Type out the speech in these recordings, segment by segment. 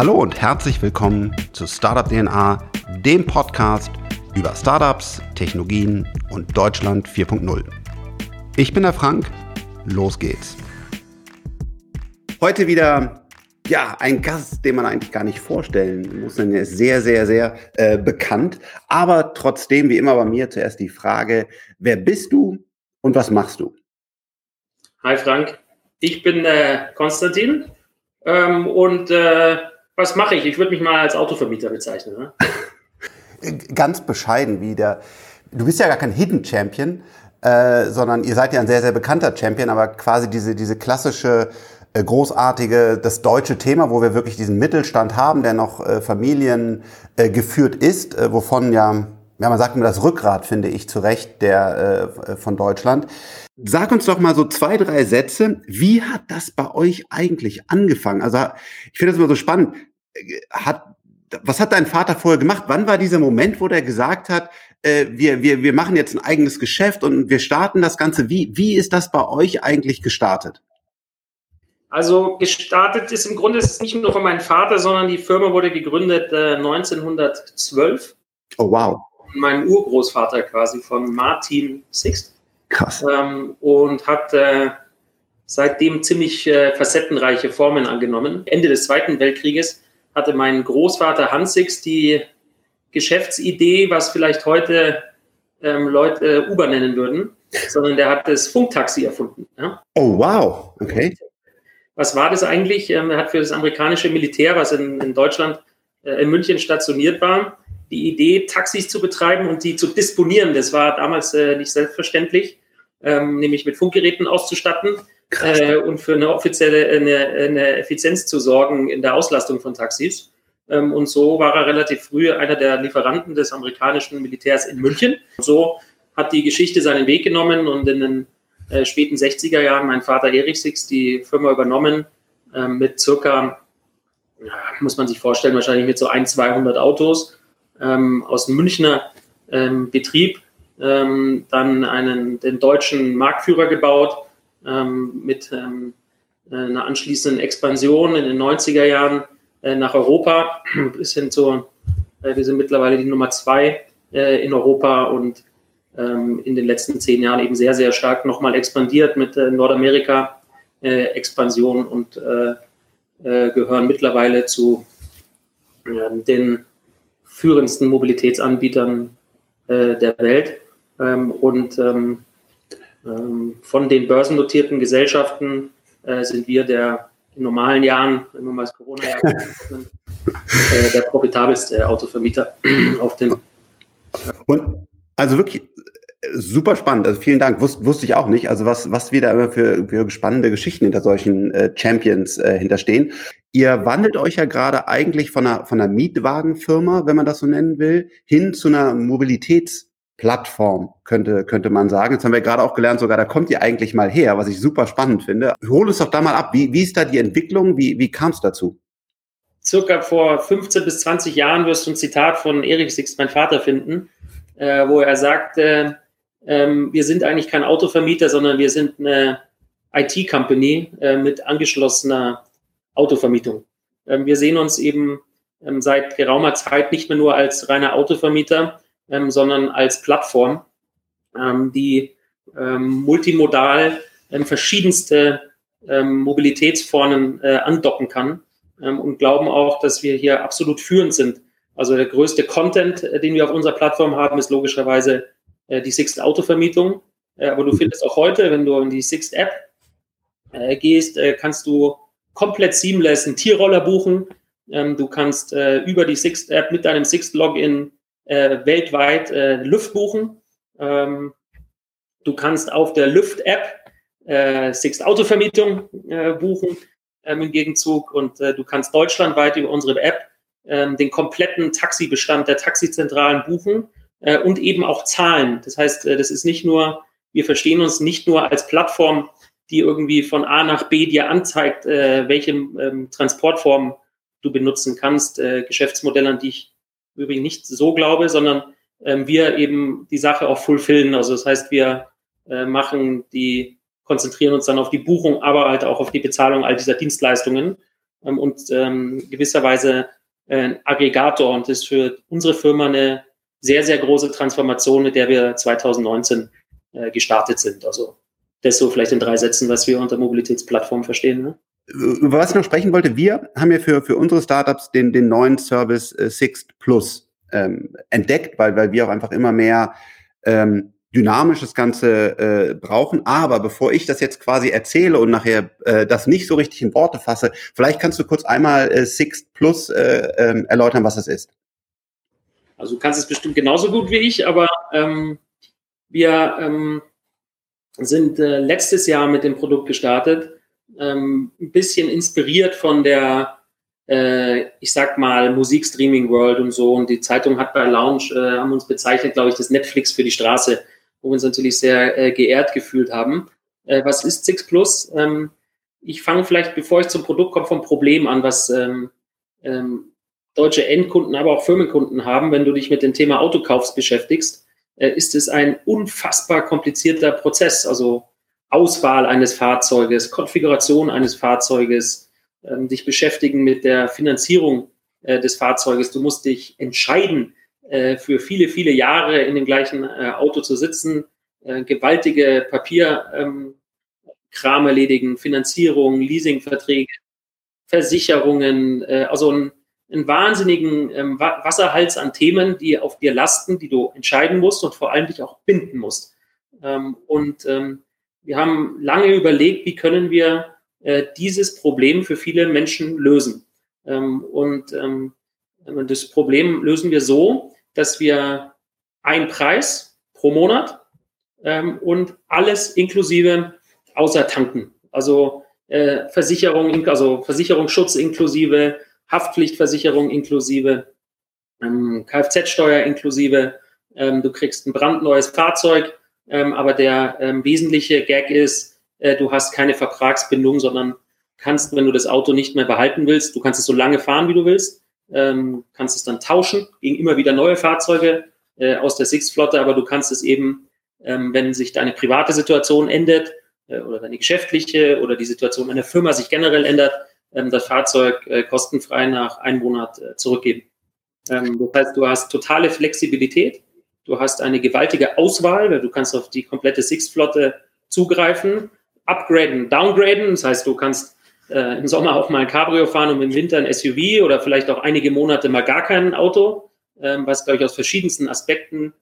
Hallo und herzlich willkommen zu Startup DNA, dem Podcast über Startups, Technologien und Deutschland 4.0. Ich bin der Frank, los geht's. Heute wieder ja, ein Gast, den man eigentlich gar nicht vorstellen muss, denn er ist sehr, sehr, sehr äh, bekannt. Aber trotzdem, wie immer bei mir, zuerst die Frage, wer bist du und was machst du? Hi Frank, ich bin äh, Konstantin ähm, und äh, was mache ich? Ich würde mich mal als Autovermieter bezeichnen. Ne? Ganz bescheiden wie der. Du bist ja gar kein Hidden Champion, äh, sondern ihr seid ja ein sehr, sehr bekannter Champion, aber quasi diese, diese klassische äh, großartige, das deutsche Thema, wo wir wirklich diesen Mittelstand haben, der noch äh, Familien äh, ist, äh, wovon ja ja, man sagt immer das Rückgrat, finde ich, zu Recht, der äh, von Deutschland. Sag uns doch mal so zwei, drei Sätze. Wie hat das bei euch eigentlich angefangen? Also ich finde das immer so spannend. Hat, was hat dein Vater vorher gemacht? Wann war dieser Moment, wo der gesagt hat, äh, wir, wir, wir machen jetzt ein eigenes Geschäft und wir starten das Ganze? Wie, wie ist das bei euch eigentlich gestartet? Also gestartet ist im Grunde ist es nicht nur von meinem Vater, sondern die Firma wurde gegründet äh, 1912. Oh wow meinem Urgroßvater quasi von Martin Sixt. Krass. Ähm, und hat äh, seitdem ziemlich äh, facettenreiche Formen angenommen. Ende des Zweiten Weltkrieges hatte mein Großvater Hans Sixt die Geschäftsidee, was vielleicht heute ähm, Leute äh, Uber nennen würden, sondern der hat das Funktaxi erfunden. Ja? Oh, wow, okay. Was war das eigentlich? Ähm, er hat für das amerikanische Militär, was in, in Deutschland, äh, in München stationiert war, die Idee, Taxis zu betreiben und die zu disponieren. Das war damals äh, nicht selbstverständlich, ähm, nämlich mit Funkgeräten auszustatten äh, und für eine offizielle eine, eine, Effizienz zu sorgen in der Auslastung von Taxis. Ähm, und so war er relativ früh einer der Lieferanten des amerikanischen Militärs in München. So hat die Geschichte seinen Weg genommen und in den äh, späten 60er Jahren mein Vater Erich Six die Firma übernommen äh, mit circa, ja, muss man sich vorstellen, wahrscheinlich mit so ein, 200 Autos ähm, aus dem Münchner ähm, Betrieb ähm, dann einen, den deutschen Marktführer gebaut ähm, mit ähm, einer anschließenden Expansion in den 90er Jahren äh, nach Europa bis hin zu, äh, wir sind mittlerweile die Nummer zwei äh, in Europa und ähm, in den letzten zehn Jahren eben sehr, sehr stark nochmal expandiert mit äh, Nordamerika-Expansion und äh, äh, gehören mittlerweile zu den führendsten Mobilitätsanbietern äh, der Welt. Ähm, und ähm, von den börsennotierten Gesellschaften äh, sind wir der in normalen Jahren, wenn wir mal das Corona-Jahr äh, der profitabelste Autovermieter auf dem. Und also wirklich Super spannend. Also vielen Dank. Wus wusste ich auch nicht. Also was, was wir da immer für, für spannende Geschichten hinter solchen äh, Champions äh, hinterstehen. Ihr wandelt euch ja gerade eigentlich von einer, von einer Mietwagenfirma, wenn man das so nennen will, hin zu einer Mobilitätsplattform, könnte, könnte man sagen. Jetzt haben wir gerade auch gelernt, sogar da kommt ihr eigentlich mal her, was ich super spannend finde. Hol es doch da mal ab. Wie, wie ist da die Entwicklung? Wie, wie kam es dazu? Circa vor 15 bis 20 Jahren wirst du ein Zitat von Erik Six, mein Vater, finden, äh, wo er sagt, äh, ähm, wir sind eigentlich kein Autovermieter, sondern wir sind eine IT-Company äh, mit angeschlossener Autovermietung. Ähm, wir sehen uns eben ähm, seit geraumer Zeit nicht mehr nur als reiner Autovermieter, ähm, sondern als Plattform, ähm, die ähm, multimodal verschiedenste Mobilitätsformen äh, andocken kann und glauben auch, dass wir hier absolut führend sind. Also der größte Content, äh, den wir auf unserer Plattform haben, ist logischerweise äh, die Sixt Autovermietung. Äh, aber du findest auch heute, wenn du in die Sixt App äh, gehst, äh, kannst du komplett seamless einen Tierroller buchen. Ähm, du kannst äh, über die Sixt App mit deinem Sixt Login äh, weltweit Lüft buchen. Ähm, du kannst auf der Lüft App Sixt Autovermietung buchen ähm, im Gegenzug und du kannst deutschlandweit über unsere App den kompletten Taxibestand der Taxizentralen buchen äh, und eben auch Zahlen. Das heißt, äh, das ist nicht nur, wir verstehen uns nicht nur als Plattform, die irgendwie von A nach B dir anzeigt, äh, welche ähm, Transportform du benutzen kannst, äh, Geschäftsmodelle, an die ich übrigens nicht so glaube, sondern ähm, wir eben die Sache auch fulfillen. Also das heißt, wir äh, machen die, konzentrieren uns dann auf die Buchung, aber halt auch auf die Bezahlung all dieser Dienstleistungen. ähm, und ähm, gewisserweise ein Aggregator und ist für unsere Firma eine sehr, sehr große Transformation, mit der wir 2019 äh, gestartet sind. Also das so vielleicht in drei Sätzen, was wir unter Mobilitätsplattform verstehen. Ne? Über was ich noch sprechen wollte, wir haben ja für, für unsere Startups den, den neuen Service äh, Sixt Plus ähm, entdeckt, weil, weil wir auch einfach immer mehr ähm, dynamisch das Ganze äh, brauchen. Aber bevor ich das jetzt quasi erzähle und nachher äh, das nicht so richtig in Worte fasse, vielleicht kannst du kurz einmal äh, Sixt Plus äh, äh, erläutern, was es ist. Also du kannst es bestimmt genauso gut wie ich, aber ähm, wir ähm, sind äh, letztes Jahr mit dem Produkt gestartet, ähm, ein bisschen inspiriert von der äh, ich sag mal, Musikstreaming World und so. Und die Zeitung hat bei Lounge, äh, haben uns bezeichnet, glaube ich, das Netflix für die Straße, wo wir uns natürlich sehr äh, geehrt gefühlt haben. Äh, was ist Six Plus? Ähm, ich fange vielleicht, bevor ich zum Produkt komme, vom Problem an, was ähm, ähm, deutsche Endkunden, aber auch Firmenkunden haben, wenn du dich mit dem Thema Autokaufs beschäftigst, äh, ist es ein unfassbar komplizierter Prozess. Also Auswahl eines Fahrzeuges, Konfiguration eines Fahrzeuges, ähm, dich beschäftigen mit der Finanzierung äh, des Fahrzeuges. Du musst dich entscheiden, äh, für viele, viele Jahre in dem gleichen äh, Auto zu sitzen, äh, gewaltige Papierkram ähm, erledigen, Finanzierung, Leasingverträge, Versicherungen, äh, also ein, einen wahnsinnigen ähm, Wasserhals an Themen, die auf dir lasten, die du entscheiden musst und vor allem dich auch binden musst. Ähm, und ähm, wir haben lange überlegt, wie können wir äh, dieses Problem für viele Menschen lösen. Ähm, und ähm, das Problem lösen wir so, dass wir einen Preis pro Monat ähm, und alles inklusive außer Tanken. Also äh, Versicherung, also Versicherungsschutz inklusive, Haftpflichtversicherung inklusive, ähm, Kfz-Steuer inklusive. Ähm, du kriegst ein brandneues Fahrzeug, ähm, aber der ähm, wesentliche Gag ist, äh, du hast keine Vertragsbindung, sondern kannst, wenn du das Auto nicht mehr behalten willst, du kannst es so lange fahren, wie du willst, ähm, kannst es dann tauschen gegen immer wieder neue Fahrzeuge äh, aus der Six-Flotte, aber du kannst es eben, ähm, wenn sich deine private Situation ändert äh, oder deine geschäftliche oder die Situation einer Firma sich generell ändert, ähm, das Fahrzeug äh, kostenfrei nach einem Monat äh, zurückgeben. Ähm, das heißt, du hast totale Flexibilität, du hast eine gewaltige Auswahl, weil du kannst auf die komplette Six-Flotte zugreifen upgraden, downgraden. Das heißt, du kannst äh, im Sommer auch mal ein Cabrio fahren und im Winter ein SUV oder vielleicht auch einige Monate mal gar kein Auto, ähm, was, glaube ich, aus verschiedensten Aspekten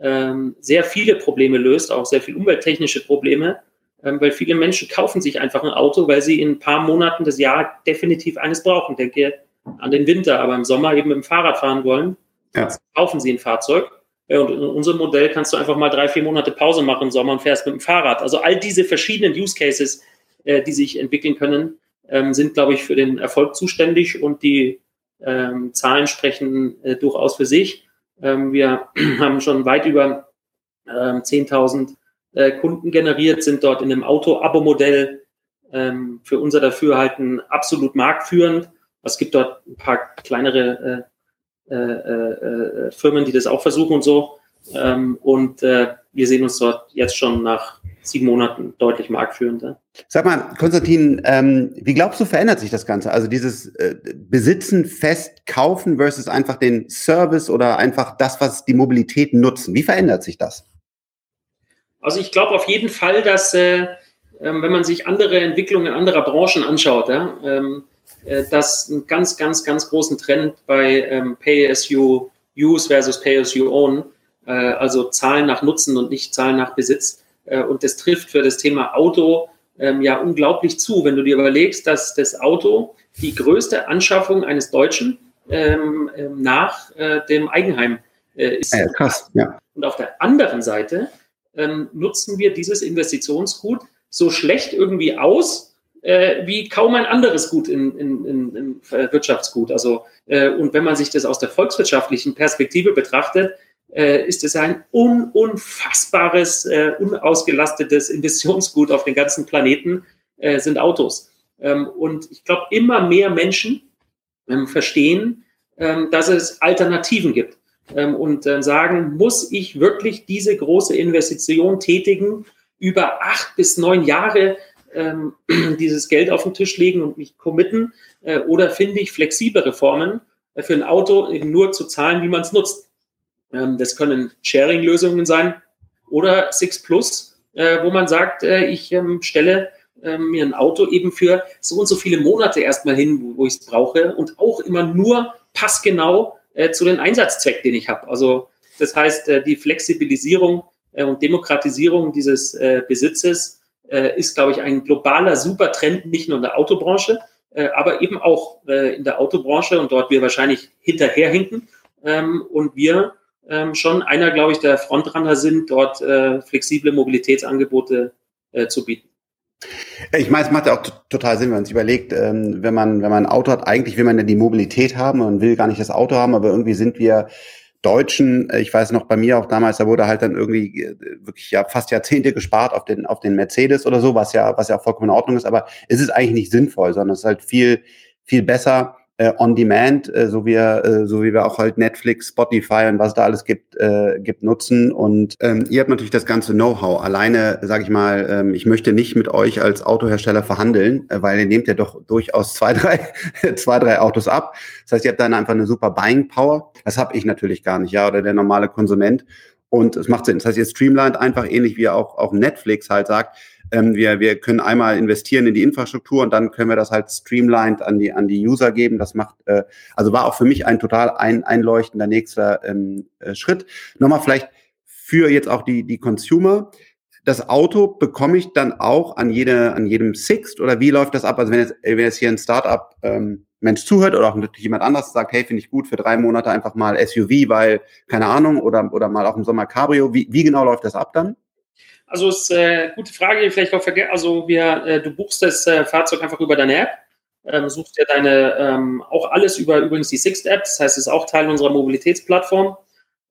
ähm, sehr viele Probleme löst, auch sehr viel umwelttechnische Probleme, ähm, weil viele Menschen kaufen sich einfach ein Auto, weil sie in ein paar Monaten des Jahres definitiv eines brauchen. Denke an den Winter, aber im Sommer eben mit dem Fahrrad fahren wollen, ja. kaufen sie ein Fahrzeug. Ja, und in unserem Modell kannst du einfach mal drei, vier Monate Pause machen im Sommer und fährst mit dem Fahrrad. Also all diese verschiedenen Use Cases, äh, die sich entwickeln können, ähm, sind, glaube ich, für den Erfolg zuständig und die ähm, Zahlen sprechen äh, durchaus für sich. Ähm, wir haben schon weit über ähm, 10.000 äh, Kunden generiert, sind dort in einem Auto-Abo-Modell ähm, für unser Dafürhalten absolut marktführend. Es gibt dort ein paar kleinere äh, äh, äh, Firmen, die das auch versuchen und so. Ähm, und äh, wir sehen uns dort jetzt schon nach sieben Monaten deutlich marktführender. Sag mal, Konstantin, ähm, wie glaubst du, verändert sich das Ganze? Also dieses äh, Besitzen, fest kaufen versus einfach den Service oder einfach das, was die Mobilität nutzen. Wie verändert sich das? Also ich glaube auf jeden Fall, dass äh, wenn man sich andere Entwicklungen anderer Branchen anschaut, ja, ähm, äh, das einen ganz, ganz, ganz großen Trend bei ähm, Pay as you use versus Pay as you own, äh, also Zahlen nach Nutzen und nicht Zahlen nach Besitz. Äh, und das trifft für das Thema Auto ähm, ja unglaublich zu, wenn du dir überlegst, dass das Auto die größte Anschaffung eines Deutschen ähm, ähm nach äh, dem Eigenheim äh, ist. Ja, krass, ja. Und auf der anderen Seite ähm, nutzen wir dieses Investitionsgut so schlecht irgendwie aus, äh, wie kaum ein anderes Gut in, in, in, in Wirtschaftsgut. Also, äh, und wenn man sich das aus der volkswirtschaftlichen Perspektive betrachtet, äh, ist es ein un unfassbares, äh, unausgelastetes Investitionsgut auf den ganzen Planeten, äh, sind Autos. Ähm, und ich glaube, immer mehr Menschen ähm, verstehen, ähm, dass es Alternativen gibt. Ähm, und sagen, muss ich wirklich diese große Investition tätigen, über acht bis neun Jahre ähm, dieses Geld auf den Tisch legen und mich committen? Äh, oder finde ich flexiblere Formen äh, für ein Auto eben nur zu zahlen, wie man es nutzt? Ähm, das können Sharing-Lösungen sein oder Six Plus, äh, wo man sagt, äh, ich ähm, stelle ähm, mir ein Auto eben für so und so viele Monate erstmal hin, wo, wo ich es brauche und auch immer nur passgenau äh, zu den Einsatzzweck, den ich habe. Also das heißt, äh, die Flexibilisierung und Demokratisierung dieses Besitzes äh, ist, glaube ich, ein globaler Supertrend, nicht nur in der Autobranche, äh, aber eben auch in der Autobranche und dort wir wahrscheinlich hinterherhinken ähm, und wir ähm, schon einer, glaube ich, der Frontrunner sind, dort flexible Mobilitätsangebote zu bieten. Ich meine, es macht ja auch total Sinn, wenn man sich überlegt, ähm, wenn man, wenn man ein Auto hat, eigentlich will man ja die Mobilität haben, man will gar nicht das Auto haben, aber irgendwie sind wir Deutschen, äh, ich weiß noch bei mir auch damals, da wurde halt dann irgendwie äh, wirklich ja fast Jahrzehnte gespart auf den, auf den Mercedes oder so, was ja, was ja vollkommen in Ordnung ist, aber es ist eigentlich nicht sinnvoll, sondern es ist halt viel, viel besser, äh, on demand, äh, so wie äh, so wie wir auch halt Netflix, Spotify und was da alles gibt, äh, gibt nutzen. Und ähm, ihr habt natürlich das ganze Know-how. Alleine, sage ich mal, ähm, ich möchte nicht mit euch als Autohersteller verhandeln, äh, weil ihr nehmt ja doch durchaus zwei, drei, zwei, drei Autos ab. Das heißt, ihr habt dann einfach eine super Buying Power. Das habe ich natürlich gar nicht, ja, oder der normale Konsument. Und es macht Sinn. Das heißt, ihr streamlined einfach ähnlich wie auch, auch Netflix halt sagt, ähm, wir, wir können einmal investieren in die Infrastruktur und dann können wir das halt streamlined an die, an die User geben. Das macht, äh, also war auch für mich ein total ein, einleuchtender nächster ähm, äh, Schritt. Nochmal vielleicht für jetzt auch die, die Consumer. Das Auto bekomme ich dann auch an, jede, an jedem Sixt oder wie läuft das ab? Also wenn jetzt, wenn jetzt hier ein Startup ähm, Mensch zuhört oder auch natürlich jemand anderes sagt, hey, finde ich gut für drei Monate einfach mal SUV, weil, keine Ahnung, oder, oder mal auch im Sommer Cabrio. Wie, wie genau läuft das ab dann? Also ist äh, gute Frage, vielleicht auch vergessen. Also wir, äh, du buchst das äh, Fahrzeug einfach über deine App, ähm, suchst dir deine ähm, auch alles über übrigens die Sixt App, das heißt, es ist auch Teil unserer Mobilitätsplattform.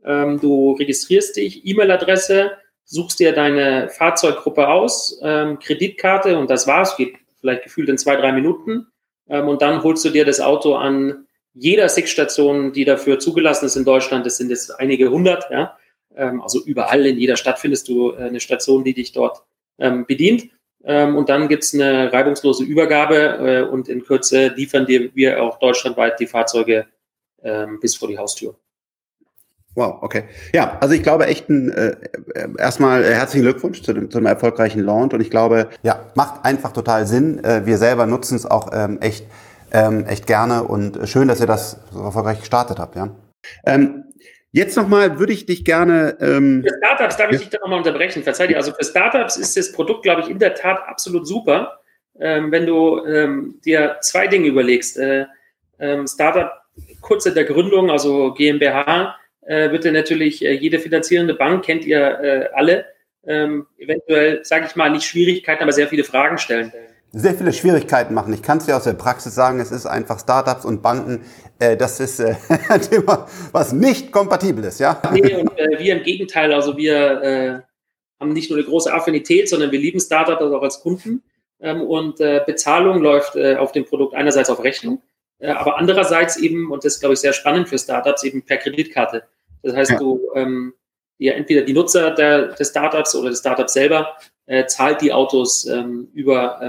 Ähm, du registrierst dich, E-Mail-Adresse, suchst dir deine Fahrzeuggruppe aus, ähm, Kreditkarte und das war's, geht vielleicht gefühlt in zwei, drei Minuten. Ähm, und dann holst du dir das Auto an jeder Sixt-Station, die dafür zugelassen ist in Deutschland. Das sind jetzt einige hundert, ja ähm, also überall in jeder Stadt findest du äh, eine Station, die dich dort ähm, bedient. Ähm, und dann gibt's eine reibungslose Übergabe äh, und in Kürze liefern dir wir auch deutschlandweit die Fahrzeuge ähm, bis vor die Haustür. Wow, okay. Ja, also ich glaube echt ein, äh, erstmal äh, herzlichen Glückwunsch zu dem, zu dem erfolgreichen Launch und ich glaube, ja, macht einfach total Sinn. Äh, wir selber nutzen es auch ähm, echt, ähm, echt gerne und schön, dass ihr das so erfolgreich gestartet habt, ja. Ähm, Jetzt nochmal würde ich dich gerne. Ähm, für Startups darf ich dich da nochmal unterbrechen. Verzeih dir. Also für Startups ist das Produkt, glaube ich, in der Tat absolut super. Ähm, wenn du ähm, dir zwei Dinge überlegst. Äh, ähm, Startup kurz in der Gründung, also GmbH, äh, wird dir natürlich äh, jede finanzierende Bank, kennt ihr äh, alle, ähm, eventuell, sage ich mal, nicht Schwierigkeiten, aber sehr viele Fragen stellen sehr viele Schwierigkeiten machen. Ich kann es dir aus der Praxis sagen, es ist einfach Startups und Banken, äh, das ist äh, ein Thema, was nicht kompatibel ist, ja? Nee, und äh, wir im Gegenteil, also wir äh, haben nicht nur eine große Affinität, sondern wir lieben Startups auch als Kunden. Ähm, und äh, Bezahlung läuft äh, auf dem Produkt einerseits auf Rechnung, aber andererseits eben, und das ist, glaube ich, sehr spannend für Startups, eben per Kreditkarte. Das heißt, ja. du ähm, ja, entweder die Nutzer der, des Startups oder des Startups selber zahlt die Autos ähm, über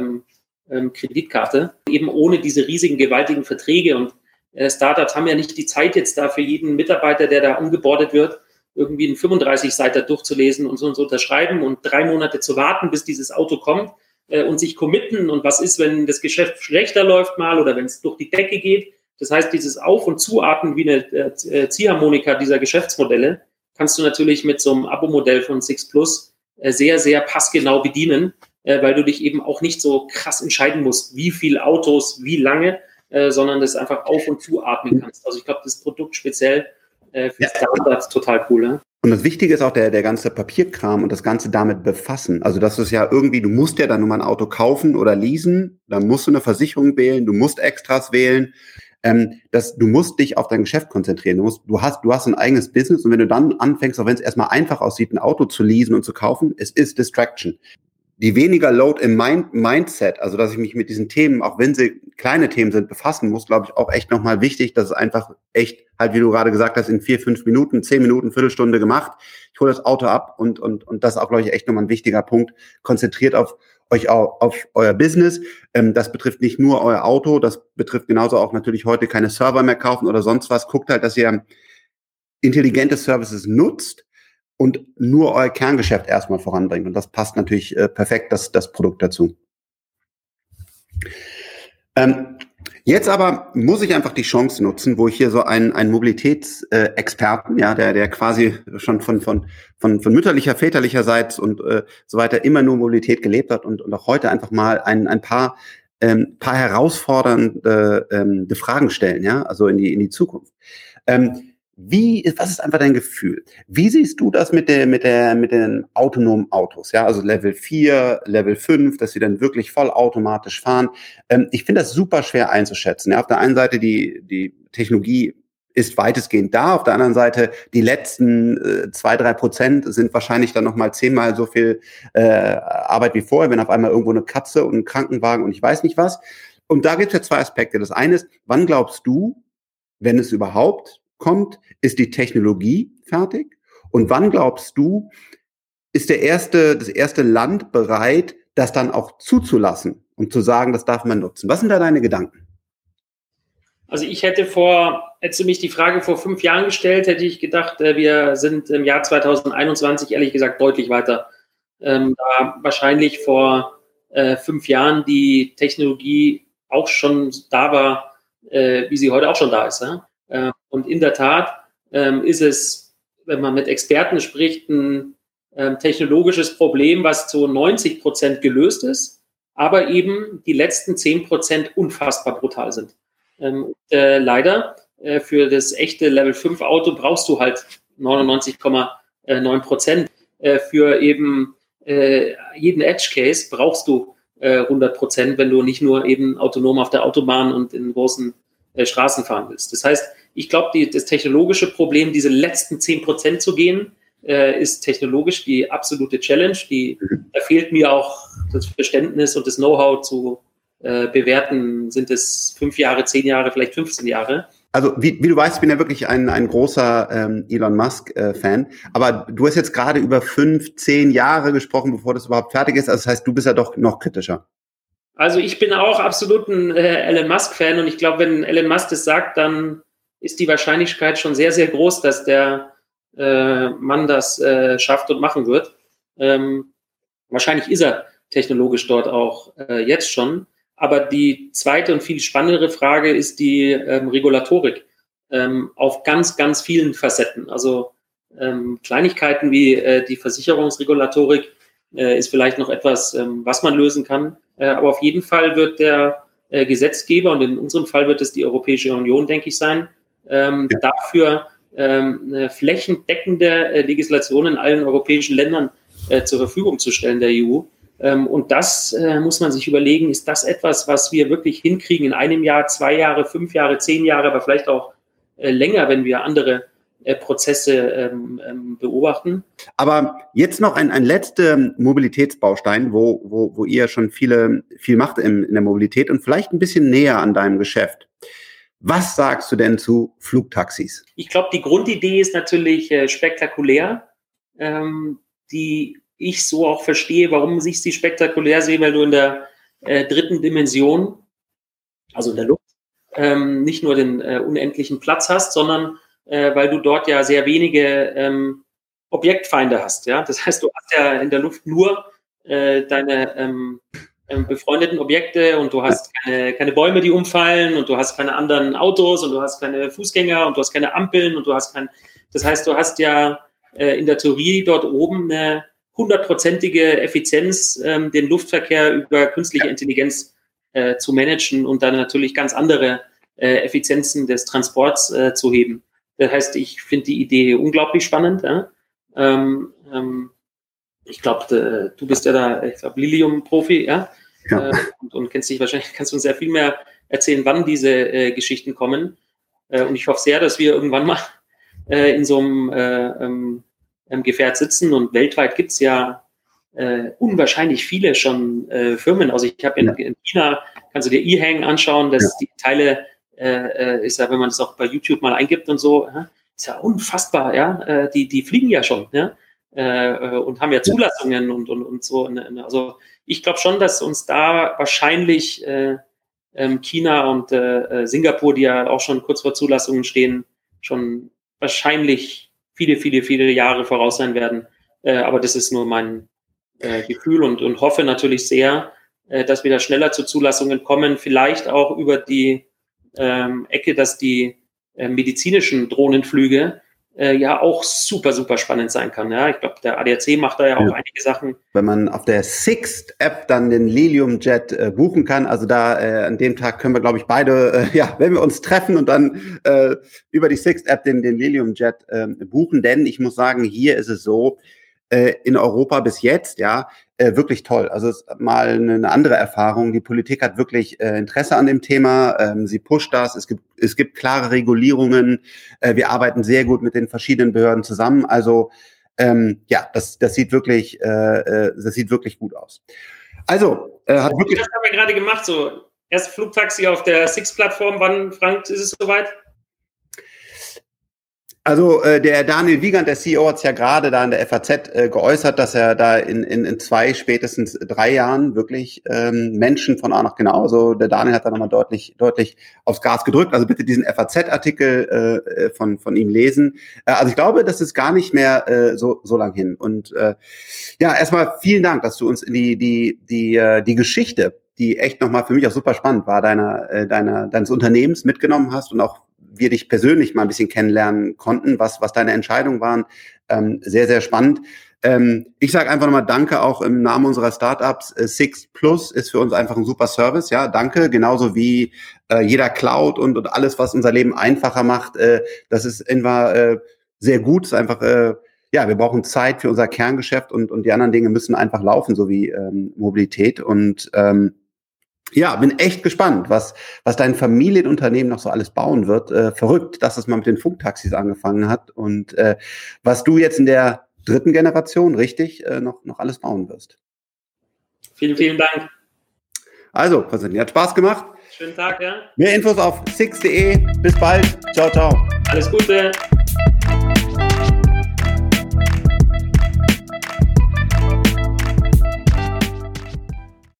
ähm, Kreditkarte, eben ohne diese riesigen, gewaltigen Verträge. Und äh, Startups haben ja nicht die Zeit jetzt da für jeden Mitarbeiter, der da umgebordet wird, irgendwie einen 35-Seiter durchzulesen und so und so unterschreiben und drei Monate zu warten, bis dieses Auto kommt äh, und sich committen. Und was ist, wenn das Geschäft schlechter läuft mal oder wenn es durch die Decke geht? Das heißt, dieses Auf- und Zuatmen wie eine äh, äh Ziehharmonika dieser Geschäftsmodelle kannst du natürlich mit so einem Abo-Modell von Six Plus äh, sehr, sehr passgenau bedienen äh, weil du dich eben auch nicht so krass entscheiden musst, wie viel Autos, wie lange, äh, sondern das einfach auf und zu atmen kannst. Also ich glaube, das Produkt speziell äh, für ja. Startups total cool. Ne? Und das Wichtige ist auch der, der ganze Papierkram und das Ganze damit befassen. Also das ist ja irgendwie, du musst ja dann nur mal ein Auto kaufen oder leasen, dann musst du eine Versicherung wählen, du musst Extras wählen. Ähm, das, du musst dich auf dein Geschäft konzentrieren. Du, musst, du, hast, du hast ein eigenes Business und wenn du dann anfängst, auch wenn es erstmal einfach aussieht, ein Auto zu leasen und zu kaufen, es ist Distraction die weniger Load im Mind Mindset, also dass ich mich mit diesen Themen, auch wenn sie kleine Themen sind, befassen muss, glaube ich, auch echt nochmal wichtig, dass es einfach echt, halt wie du gerade gesagt hast, in vier, fünf Minuten, zehn Minuten, Viertelstunde gemacht. Ich hole das Auto ab und, und, und das ist auch, glaube ich, echt nochmal ein wichtiger Punkt, konzentriert auf, euch auch auf euer Business. Ähm, das betrifft nicht nur euer Auto, das betrifft genauso auch natürlich heute keine Server mehr kaufen oder sonst was. Guckt halt, dass ihr intelligente Services nutzt und nur euer Kerngeschäft erstmal voranbringt. Und das passt natürlich äh, perfekt, das, das Produkt dazu. Ähm, jetzt aber muss ich einfach die Chance nutzen, wo ich hier so einen, einen Mobilitätsexperten, äh, ja, der, der quasi schon von, von, von, von mütterlicher, väterlicherseits und äh, so weiter immer nur Mobilität gelebt hat und, und auch heute einfach mal ein, ein paar, ähm, paar herausfordernde ähm, Fragen stellen, ja, also in die, in die Zukunft. Ähm, wie, was ist einfach dein Gefühl? Wie siehst du das mit der, mit der, mit den autonomen Autos? Ja, also Level 4, Level 5, dass sie dann wirklich vollautomatisch fahren. Ähm, ich finde das super schwer einzuschätzen. Ja, auf der einen Seite die, die Technologie ist weitestgehend da. Auf der anderen Seite die letzten äh, zwei, drei Prozent sind wahrscheinlich dann nochmal zehnmal so viel äh, Arbeit wie vorher, wenn auf einmal irgendwo eine Katze und ein Krankenwagen und ich weiß nicht was. Und da gibt es ja zwei Aspekte. Das eine ist, wann glaubst du, wenn es überhaupt kommt, ist die Technologie fertig? Und wann glaubst du, ist der erste, das erste Land bereit, das dann auch zuzulassen und zu sagen, das darf man nutzen? Was sind da deine Gedanken? Also ich hätte vor, hättest du mich die Frage vor fünf Jahren gestellt, hätte ich gedacht, äh, wir sind im Jahr 2021 ehrlich gesagt deutlich weiter. Ähm, da wahrscheinlich vor äh, fünf Jahren die Technologie auch schon da war, äh, wie sie heute auch schon da ist. Ja? Äh, und in der Tat ähm, ist es, wenn man mit Experten spricht, ein ähm, technologisches Problem, was zu 90 Prozent gelöst ist, aber eben die letzten 10 Prozent unfassbar brutal sind. Ähm, äh, leider äh, für das echte Level 5 Auto brauchst du halt 99,9 Prozent. Äh, für eben äh, jeden Edge Case brauchst du 100 äh, Prozent, wenn du nicht nur eben autonom auf der Autobahn und in großen äh, Straßen fahren willst. Das heißt, ich glaube, das technologische Problem, diese letzten zehn Prozent zu gehen, äh, ist technologisch die absolute Challenge. Die, da fehlt mir auch das Verständnis und das Know-how zu äh, bewerten. Sind es fünf Jahre, zehn Jahre, vielleicht 15 Jahre? Also wie, wie du weißt, ich bin ja wirklich ein, ein großer ähm, Elon Musk-Fan. Äh, Aber du hast jetzt gerade über fünf, zehn Jahre gesprochen, bevor das überhaupt fertig ist. Also das heißt, du bist ja doch noch kritischer. Also ich bin auch absolut ein äh, Elon Musk-Fan und ich glaube, wenn Elon Musk das sagt, dann ist die Wahrscheinlichkeit schon sehr, sehr groß, dass der äh, Mann das äh, schafft und machen wird. Ähm, wahrscheinlich ist er technologisch dort auch äh, jetzt schon. Aber die zweite und viel spannendere Frage ist die ähm, Regulatorik ähm, auf ganz, ganz vielen Facetten. Also ähm, Kleinigkeiten wie äh, die Versicherungsregulatorik äh, ist vielleicht noch etwas, ähm, was man lösen kann. Äh, aber auf jeden Fall wird der äh, Gesetzgeber, und in unserem Fall wird es die Europäische Union, denke ich, sein, ähm, ja. dafür ähm, flächendeckende äh, Legislation in allen europäischen Ländern äh, zur Verfügung zu stellen, der EU. Ähm, und das äh, muss man sich überlegen, ist das etwas, was wir wirklich hinkriegen in einem Jahr, zwei Jahre, fünf Jahre, zehn Jahre, aber vielleicht auch äh, länger, wenn wir andere äh, Prozesse ähm, ähm, beobachten. Aber jetzt noch ein, ein letzter Mobilitätsbaustein, wo, wo, wo ihr schon viele, viel macht in, in der Mobilität und vielleicht ein bisschen näher an deinem Geschäft. Was sagst du denn zu Flugtaxis? Ich glaube, die Grundidee ist natürlich äh, spektakulär, ähm, die ich so auch verstehe, warum sich sie spektakulär sehen, weil du in der äh, dritten Dimension, also in der Luft, ähm, nicht nur den äh, unendlichen Platz hast, sondern äh, weil du dort ja sehr wenige ähm, Objektfeinde hast. Ja? Das heißt, du hast ja in der Luft nur äh, deine ähm, befreundeten Objekte und du hast keine, keine Bäume, die umfallen und du hast keine anderen Autos und du hast keine Fußgänger und du hast keine Ampeln und du hast kein. Das heißt, du hast ja äh, in der Theorie dort oben eine hundertprozentige Effizienz, ähm, den Luftverkehr über künstliche Intelligenz äh, zu managen und dann natürlich ganz andere äh, Effizienzen des Transports äh, zu heben. Das heißt, ich finde die Idee unglaublich spannend. Ja? Ähm, ähm, ich glaube, du bist ja da, ich glaube, Lilium-Profi, ja, ja. Äh, und, und, kennst dich wahrscheinlich, kannst du uns sehr viel mehr erzählen, wann diese äh, Geschichten kommen. Äh, und ich hoffe sehr, dass wir irgendwann mal äh, in so einem äh, ähm, Gefährt sitzen. Und weltweit gibt es ja äh, unwahrscheinlich viele schon Firmen. Also ich habe in, in, China, kannst du dir E-Hang anschauen, dass ja. die Teile ist ja, wenn man es auch bei YouTube mal eingibt und so, ja, ist ja unfassbar, ja, die, die fliegen ja schon, ja. Äh, und haben ja Zulassungen und, und, und so. Also ich glaube schon, dass uns da wahrscheinlich äh, ähm, China und äh, äh, Singapur, die ja auch schon kurz vor Zulassungen stehen, schon wahrscheinlich viele, viele, viele Jahre voraus sein werden. Äh, aber das ist nur mein äh, Gefühl und, und hoffe natürlich sehr, äh, dass wir da schneller zu Zulassungen kommen, vielleicht auch über die ähm, Ecke, dass die äh, medizinischen Drohnenflüge äh, ja auch super, super spannend sein kann. Ja, ich glaube, der ADAC macht da ja auch ja. einige Sachen. Wenn man auf der Sixt App dann den Lilium Jet äh, buchen kann, also da äh, an dem Tag können wir, glaube ich, beide, äh, ja, wenn wir uns treffen und dann äh, über die Sixt App den, den Lilium Jet äh, buchen, denn ich muss sagen, hier ist es so, in Europa bis jetzt, ja, äh, wirklich toll. Also es ist mal eine andere Erfahrung. Die Politik hat wirklich äh, Interesse an dem Thema. Ähm, sie pusht das. Es gibt, es gibt klare Regulierungen. Äh, wir arbeiten sehr gut mit den verschiedenen Behörden zusammen. Also ähm, ja, das, das sieht wirklich, äh, äh das sieht wirklich gut aus. Also äh, hat wirklich. Das haben wir gerade gemacht. So erst Flugtaxi auf der Six-Plattform. Wann, Frank, ist es soweit? Also äh, der Daniel Wiegand, der CEO, hat es ja gerade da in der FAZ äh, geäußert, dass er da in, in, in zwei, spätestens drei Jahren wirklich ähm, Menschen von A nach genau, also der Daniel hat da nochmal deutlich, deutlich aufs Gas gedrückt. Also bitte diesen FAZ-Artikel äh, äh, von, von ihm lesen. Äh, also ich glaube, das ist gar nicht mehr äh, so, so lang hin. Und äh, ja, erstmal vielen Dank, dass du uns in die, die, die, äh, die Geschichte die echt nochmal für mich auch super spannend war, deiner, äh, deiner, deines Unternehmens mitgenommen hast und auch wir dich persönlich mal ein bisschen kennenlernen konnten, was, was deine Entscheidungen waren. Ähm, sehr, sehr spannend. Ähm, ich sage einfach nochmal Danke auch im Namen unserer Startups. Äh, Six Plus ist für uns einfach ein super Service. Ja, danke. Genauso wie äh, jeder Cloud und, und alles, was unser Leben einfacher macht. Äh, das ist immer äh, sehr gut. Ist einfach, äh, ja, wir brauchen Zeit für unser Kerngeschäft und, und die anderen Dinge müssen einfach laufen, so wie ähm, Mobilität. Und ähm, ja, bin echt gespannt, was, was dein Familienunternehmen noch so alles bauen wird. Äh, verrückt, dass es mal mit den Funktaxis angefangen hat und äh, was du jetzt in der dritten Generation, richtig, äh, noch, noch alles bauen wirst. Vielen, vielen Dank. Also, Konstantin, hat Spaß gemacht. Schönen Tag, ja. Mehr Infos auf six.de. Bis bald. Ciao, ciao. Alles Gute.